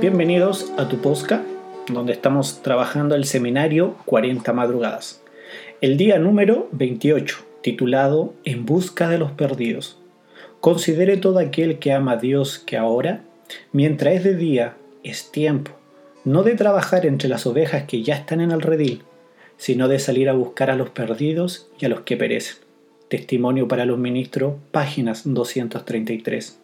Bienvenidos a tu Posca, donde estamos trabajando el seminario 40 madrugadas. El día número 28, titulado En busca de los perdidos. Considere todo aquel que ama a Dios que ahora, mientras es de día, es tiempo, no de trabajar entre las ovejas que ya están en el redil, sino de salir a buscar a los perdidos y a los que perecen. Testimonio para los ministros, páginas 233.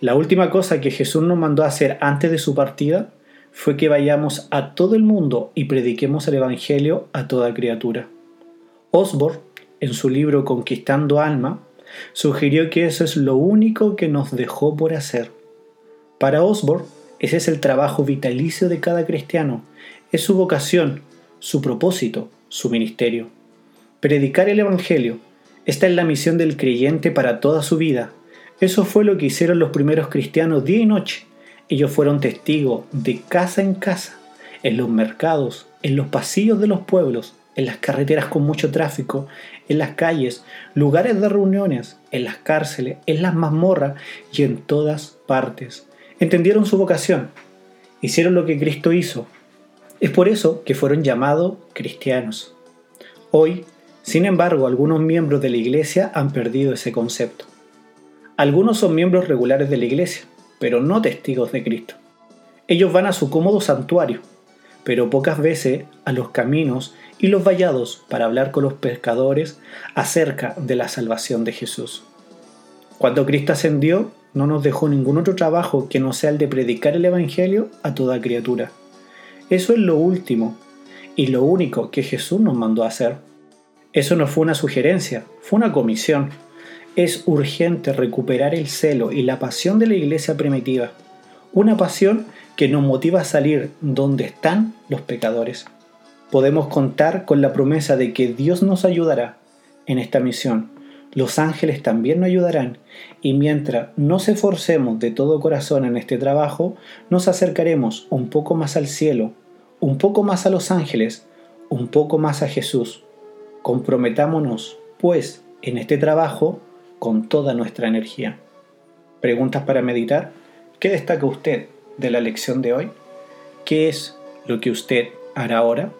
La última cosa que Jesús nos mandó hacer antes de su partida fue que vayamos a todo el mundo y prediquemos el Evangelio a toda criatura. Osborne, en su libro Conquistando Alma, sugirió que eso es lo único que nos dejó por hacer. Para Osborne, ese es el trabajo vitalicio de cada cristiano, es su vocación, su propósito, su ministerio. Predicar el Evangelio, esta es la misión del creyente para toda su vida, eso fue lo que hicieron los primeros cristianos día y noche. Ellos fueron testigos de casa en casa, en los mercados, en los pasillos de los pueblos, en las carreteras con mucho tráfico, en las calles, lugares de reuniones, en las cárceles, en las mazmorras y en todas partes. Entendieron su vocación, hicieron lo que Cristo hizo. Es por eso que fueron llamados cristianos. Hoy, sin embargo, algunos miembros de la iglesia han perdido ese concepto. Algunos son miembros regulares de la iglesia, pero no testigos de Cristo. Ellos van a su cómodo santuario, pero pocas veces a los caminos y los vallados para hablar con los pescadores acerca de la salvación de Jesús. Cuando Cristo ascendió, no nos dejó ningún otro trabajo que no sea el de predicar el Evangelio a toda criatura. Eso es lo último y lo único que Jesús nos mandó hacer. Eso no fue una sugerencia, fue una comisión es urgente recuperar el celo y la pasión de la iglesia primitiva, una pasión que nos motiva a salir donde están los pecadores. Podemos contar con la promesa de que Dios nos ayudará en esta misión. Los ángeles también nos ayudarán y mientras nos esforcemos de todo corazón en este trabajo, nos acercaremos un poco más al cielo, un poco más a los ángeles, un poco más a Jesús. Comprometámonos, pues, en este trabajo con toda nuestra energía. Preguntas para meditar. ¿Qué destaca usted de la lección de hoy? ¿Qué es lo que usted hará ahora?